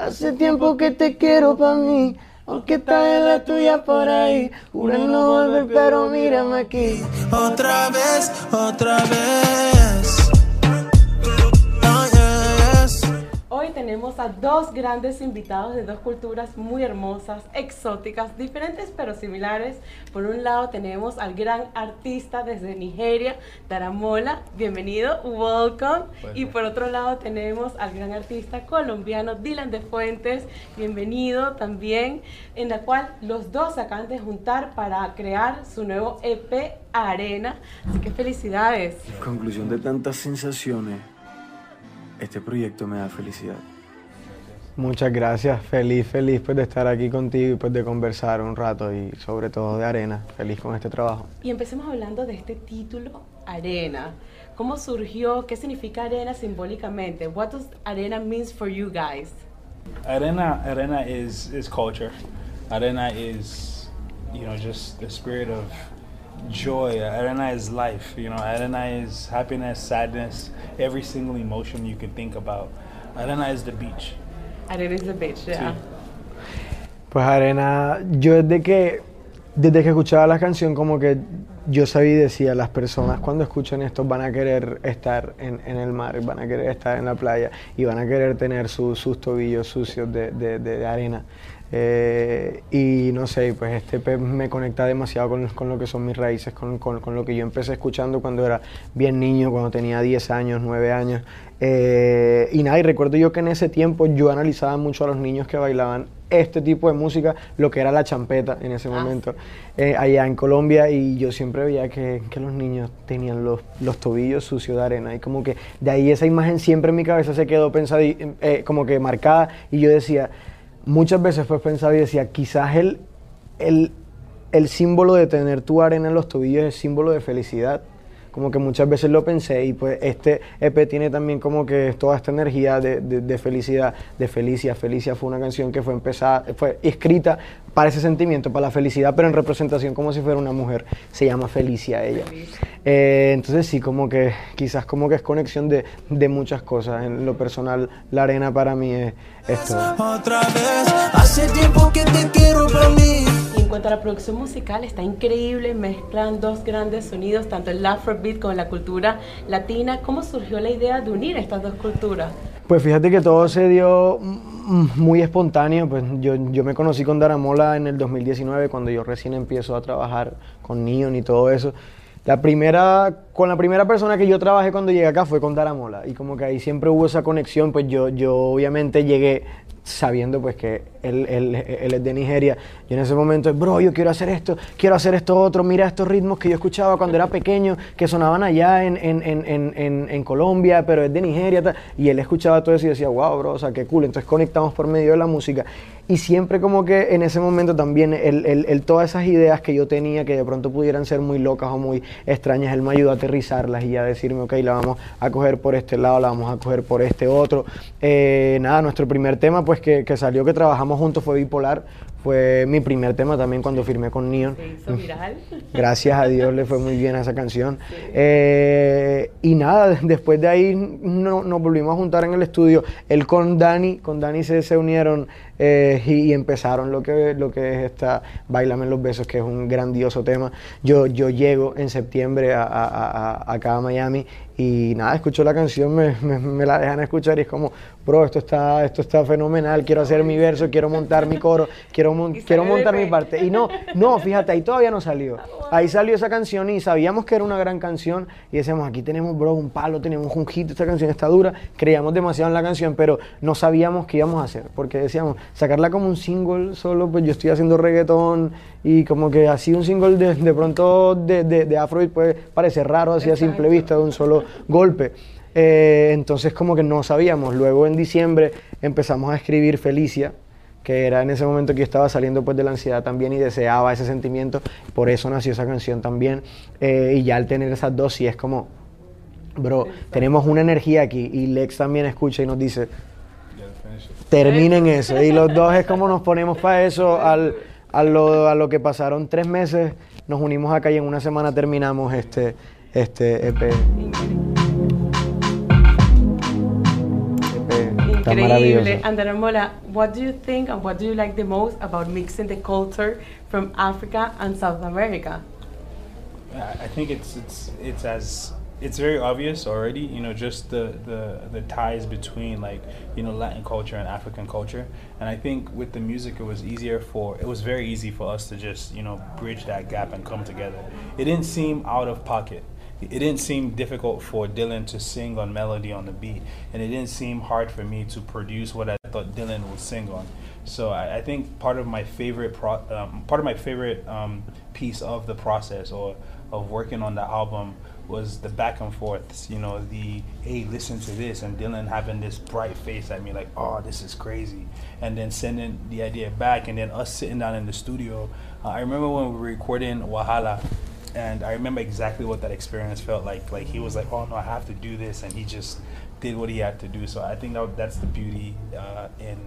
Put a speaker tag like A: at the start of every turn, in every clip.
A: Hace tiempo que te quiero pa' mí, aunque estás en la tuya por ahí. Juré no volver, pero mírame aquí.
B: Otra vez, otra vez.
C: Tenemos a dos grandes invitados de dos culturas muy hermosas, exóticas, diferentes pero similares. Por un lado tenemos al gran artista desde Nigeria, Daramola, bienvenido, welcome. Y por otro lado tenemos al gran artista colombiano Dylan de Fuentes, bienvenido también, en la cual los dos se acaban de juntar para crear su nuevo EP Arena. Así que felicidades.
A: Conclusión de tantas sensaciones, este proyecto me da felicidad. Muchas gracias, feliz, feliz pues de estar aquí contigo y pues de conversar un rato y sobre todo de arena, feliz con este trabajo.
C: Y empecemos hablando de este título, Arena. ¿Cómo surgió? ¿Qué significa arena simbólicamente? What does arena means for you guys?
D: Arena, arena is is culture. Arena is, you know, just the spirit of joy. Arena is life. You know, arena is happiness, sadness, every single emotion you can think about. Arena is the beach.
C: Arena is the beach, yeah.
A: Pues arena, yo desde que, desde que escuchaba la canción como que yo sabía y decía, las personas cuando escuchan esto van a querer estar en, en el mar, van a querer estar en la playa y van a querer tener su- sus tobillos sucios de- de- de arena. Eh, y no sé, pues este EP me conecta demasiado con, con lo que son mis raíces, con, con- con lo que yo empecé escuchando cuando era bien niño, cuando tenía 10 años, 9 años. Eh, y nada, y recuerdo yo que en ese tiempo yo analizaba mucho a los niños que bailaban este tipo de música, lo que era la champeta en ese
C: Ah,
A: momento, eh, allá en Colombia, y yo siempre veía que, que los niños tenían los, los tobillos sucios de arena, y como que de ahí esa imagen siempre en mi cabeza se quedó pensada, eh, como que marcada, y yo decía, muchas veces pues pensaba y decía, quizás el, el, el símbolo de tener tu arena en los tobillos es símbolo de felicidad. Como que muchas veces lo pensé y pues este EP tiene también como que toda esta energía de, de- de felicidad, de Felicia. Felicia fue una canción que fue empezada, fue escrita para ese sentimiento, para la felicidad, pero en representación como si fuera una mujer. Se llama Felicia ella. Eh, entonces sí, como que quizás como que es conexión de, de muchas cosas. En lo personal, la arena para mí es esto.
B: Otra vez. Hace tiempo que te quiero pa' mí.
C: En cuanto a la producción musical, está increíble, mezclan dos grandes sonidos, tanto el Afrobeat como la cultura latina. ¿Cómo surgió la idea de unir estas dos culturas?
A: Pues fíjate que todo se dio mm, muy espontáneo. Pues yo, yo me conocí con Daramola en el 2019, cuando yo recién empiezo a trabajar con Neon y todo eso. La primera, con la primera persona que yo trabajé cuando llegué acá fue con Daramola. Y como que ahí siempre hubo esa conexión, pues yo, yo obviamente llegué sabiendo pues que él, él- él es de Nigeria. Yo en ese momento, bro, yo quiero hacer esto, quiero hacer esto otro, mira estos ritmos que yo escuchaba cuando era pequeño, que sonaban allá en, en, en, en, Colombia, pero es de Nigeria. tal. Y él escuchaba todo eso y decía, wow, bro, o sea, qué cool. Entonces conectamos por medio de la música. Y siempre como que en ese momento también, él, él- todas esas ideas que yo tenía que de pronto pudieran ser muy locas o muy extrañas, él me ayudó a aterrizarlas y a decirme, ok, la vamos a coger por este lado, la vamos a coger por este otro. Eh, nada, nuestro primer tema pues que, que salió, que trabajamos juntos fue Bipolar. Fue mi primer tema también cuando firmé con Neon.
C: Se hizo viral.
A: Gracias a Dios le fue muy bien a esa canción. Eh, y nada, después de ahí no- nos volvimos a juntar en el estudio. Él con Dani, con Dani se, se unieron eh, y, y empezaron lo que, lo que es esta Bailame en los besos, que es un grandioso tema. Yo, yo llego en septiembre a- a- a- acá a Miami y nada, escucho la canción, me, me- me la dejan escuchar y es como, bro, esto está, esto está fenomenal, quiero hacer mi verso, quiero montar mi coro, quiero, mon- quiero montar mi parte. Y no, no, fíjate, ahí todavía no salió. Ahí salió esa canción y sabíamos que era una gran canción y decíamos, aquí tenemos, bro, un palo, tenemos un hit, esta canción está dura, creíamos demasiado en la canción, pero no sabíamos qué íbamos a hacer, porque decíamos, sacarla como un single solo, pues yo estoy haciendo reggaetón y como que así un single de, de pronto de, de, de Afrobeat puede parecer raro, así a simple vista, de un solo golpe. Eh, entonces como que no sabíamos. Luego en diciembre empezamos a escribir Felicia, que era en ese momento que yo estaba saliendo pues de la ansiedad también y deseaba ese sentimiento. Por eso nació esa canción también. Eh, y ya al tener esas dos sí es como, bro, tenemos una energía aquí. Y Lex también escucha y nos dice, terminen eso. Y los dos es como nos ponemos para eso. Al, a, lo, a lo que pasaron tres meses, nos unimos acá y en una semana terminamos este, este EP. EP. Está
C: Increíble.
A: maravilloso.
C: Andrea Mola, what do you think and what do you like the most about mixing the culture from Africa and South America?
D: I I think it's it's it's as it's very obvious already. You know, just the the the ties between like you know Latin culture and African culture. And I think with the music, it was easier for it was very easy for us to just you know bridge that gap and come together. It didn't seem out of pocket. It didn't seem difficult for Dylan to sing on melody on the beat, and it didn't seem hard for me to produce what I thought Dylan would sing on. So I, I think part of my favorite pro, um, part of my favorite um, piece of the process or of working on the album was the back and forths. You know, the hey, listen to this, and Dylan having this bright face at me like, oh, this is crazy, and then sending the idea back, and then us sitting down in the studio. Uh, I remember when we were recording Wahala, and I remember exactly what that experience felt like. Like he was like, "Oh no, I have to do this," and he just did what he had to do. So I think that that's the beauty uh, in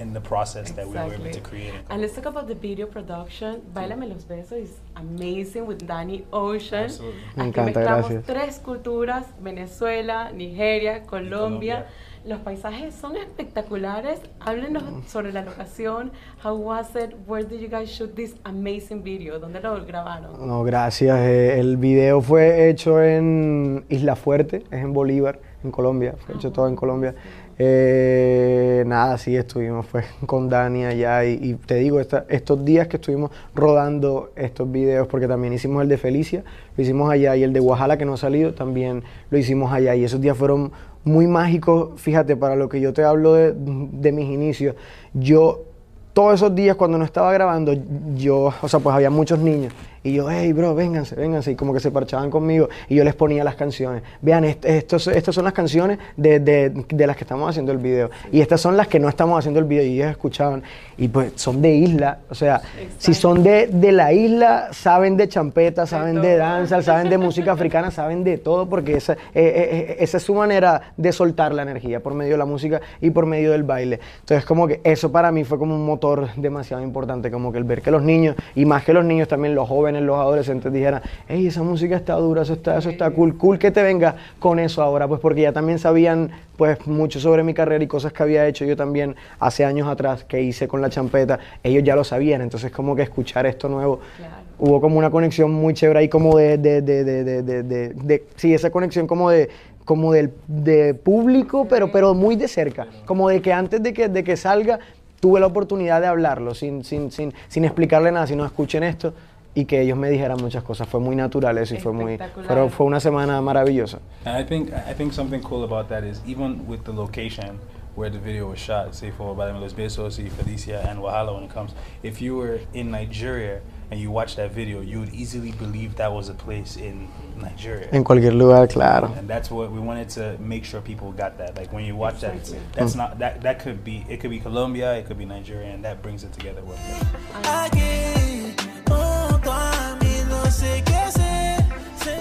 D: in the process that we were able to create.
C: And let's talk about the video production. Bailame los besos is amazing with Danny Ocean.
D: Absolutely.
A: Me
C: Aquí
A: encanta,
C: mezclamos
A: gracias.
C: tres culturas, Venezuela, Nigeria, Colombia.
D: Colombia.
C: Los paisajes son espectaculares. Háblenos sobre la locación. How was it? Where did you guys shoot this amazing video? ¿Dónde lo grabaron?
A: No, gracias. Eh, el video fue hecho en Isla Fuerte, es en Bolívar, en Colombia. Fue hecho todo en Colombia. Eh, nada, sí, estuvimos fue con Dani allá y, y te digo, estos días que estuvimos rodando estos videos, porque también hicimos el de Felicia, lo hicimos allá y el de Oaxaca que no ha salido, también lo hicimos allá y esos días fueron muy mágicos, fíjate, para lo que yo te hablo de, de mis inicios, yo todos esos días cuando no estaba grabando, yo, o sea, pues había muchos niños. Y yo, hey, bro, vénganse, vénganse. Y como que se parchaban conmigo. Y yo les ponía las canciones. Vean, est- estos, estas son las canciones de, de- de las que estamos haciendo el video. Y estas son las que no estamos haciendo el video. Y ellos escuchaban. Y pues son de isla. O sea, si son de, de la isla, saben de champeta, saben de danza, saben de música africana, saben de todo. Porque esa, eh, eh, esa es su manera de soltar la energía por medio de la música y por medio del baile. Entonces, como que eso para mí fue como un motor demasiado importante. Como que el ver que los niños, y más que los niños, también los jóvenes, los adolescentes dijeran, hey, esa música está dura, eso está, eso está cool, cool que te venga con eso ahora, pues porque ya también sabían pues mucho sobre mi carrera y cosas que había hecho yo también hace años atrás que hice con la champeta, ellos ya lo sabían, entonces como que escuchar esto nuevo,
C: Claro.
A: hubo como una conexión muy chévere ahí como de, de, de, de, de, de- de- de- sí, esa conexión como de como del de público, pero, pero muy de cerca, como de que antes de que, de que salga tuve la oportunidad de hablarlo sin, sin, sin, sin explicarle nada, sino escuchen esto y que ellos me dijeran muchas cosas. Fue muy natural eso y fue muy, pero fue una semana maravillosa.
D: And I think I think something cool about that is even with the location where the video was shot, say for Badame Los Besos, y Felicia, and Wahala when it comes, if you were in Nigeria and you watch that video, you would easily believe that was a place in Nigeria.
A: En cualquier lugar, claro.
D: and that's what we wanted to make sure people got that. Like when you watch that, that's not that that could be it could be Colombia, it could be Nigeria, and that brings it together. With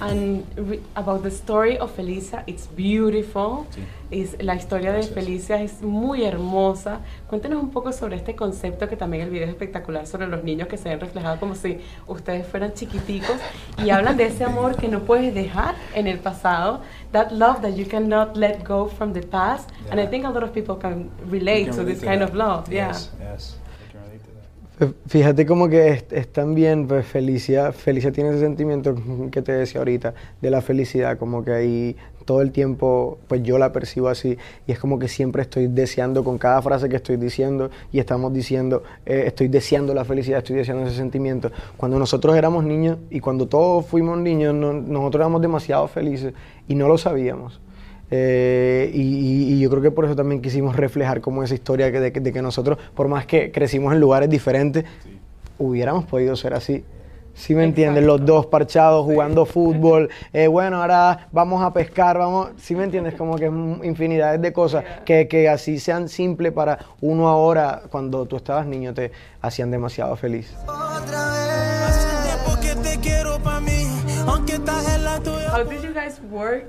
C: And about the story of Felicia, it's beautiful.
D: Sí.
C: La historia de
D: Gracias.
C: Felicia es muy hermosa. Cuéntenos un poco sobre este concepto que también el video es espectacular sobre los niños que se ven reflejados como si ustedes fueran chiquiticos y hablan de ese amor que no puedes dejar en el pasado. That love that you cannot let go from the past. And I
D: Yeah.
C: think a lot of people can relate
D: can
C: to this kind
D: that.
C: of love. Yeah.
D: Yes, yes, I can relate to that.
A: Pues, Fíjate como que es, es también, pues Felicia, Felicia tiene ese sentimiento que te decía ahorita, de la felicidad, como que ahí todo el tiempo, pues yo la percibo así, y es como que siempre estoy deseando con cada frase que estoy diciendo, y estamos diciendo, eh, estoy deseando la felicidad, estoy deseando ese sentimiento. Cuando nosotros éramos niños, y cuando todos fuimos niños, no- nosotros éramos demasiado felices, y no lo sabíamos. Eh, y, y- y yo creo que por eso también quisimos reflejar como esa historia que de, que- de que nosotros, por más que crecimos en lugares diferentes, hubiéramos podido ser así. ¿Sí me entiendes? Los dos parchados jugando fútbol. eh, bueno, ahora vamos a pescar, vamos. ¿Sí me entiendes? Como que infinidades de cosas que, que así sean simples para uno ahora, cuando tú estabas niño, te hacían demasiado feliz.
B: Otra vez.
C: How did you guys work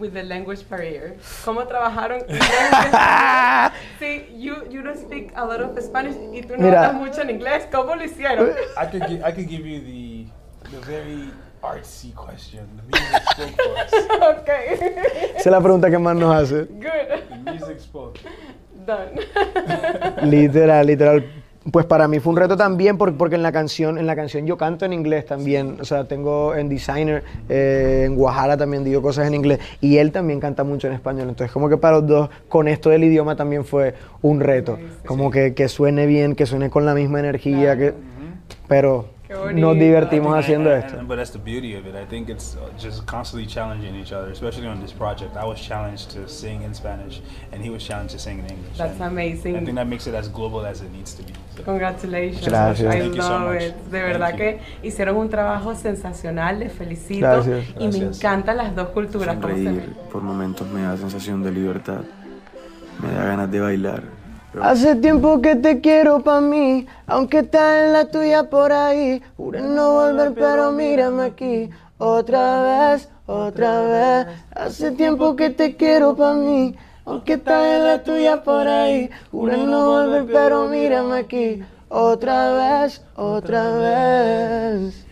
C: with the language barrier? ¿Cómo trabajaron? sí, you, you don't speak a lot of Spanish y tú no
A: Mira.
C: hablas mucho en inglés. ¿Cómo lo hicieron?
D: I could gi- I could give you the the very artsy question. The music spoke for us.
C: okay.
A: Esa es la pregunta que más nos hace.
C: Good.
D: The music spoke.
C: Done.
A: Literal, literal. Pues para mí fue un reto también por- porque en la canción, en la canción yo canto en inglés también. O sea, tengo en Designer, eh, en Guajara también digo cosas en inglés. Y él también canta mucho en español. Entonces como que para los dos, con esto del idioma también fue un reto. Como que, que suene bien, que suene con la misma energía. Que, pero. Nos divertimos haciendo esto.
D: but that's the beauty of it. I think it's uh, just constantly challenging each other, especially on this project. I was challenged to sing in Spanish, and he was challenged to sing in English.
C: That's
D: and
C: amazing.
D: I think that makes it as global as it needs to be. So-
C: Congratulations.
A: Gracias.
C: I
D: Thank you so
C: love
D: much.
C: it. De
D: Thank
C: verdad
D: you.
C: que hicieron un trabajo sensacional. Les felicito.
A: Gracias.
C: Y me encantan las dos culturas.
E: Sonreír por momentos me da sensación de libertad. Me da ganas de bailar.
A: Hace tiempo que te quiero pa' mí, aunque está en la tuya por ahí. Juré no volver, pero mírame aquí. Otra vez, otra vez. Hace tiempo que te quiero pa' mí, aunque está en la tuya por ahí. Juré no volver, pero mírame aquí. Otra vez, otra vez.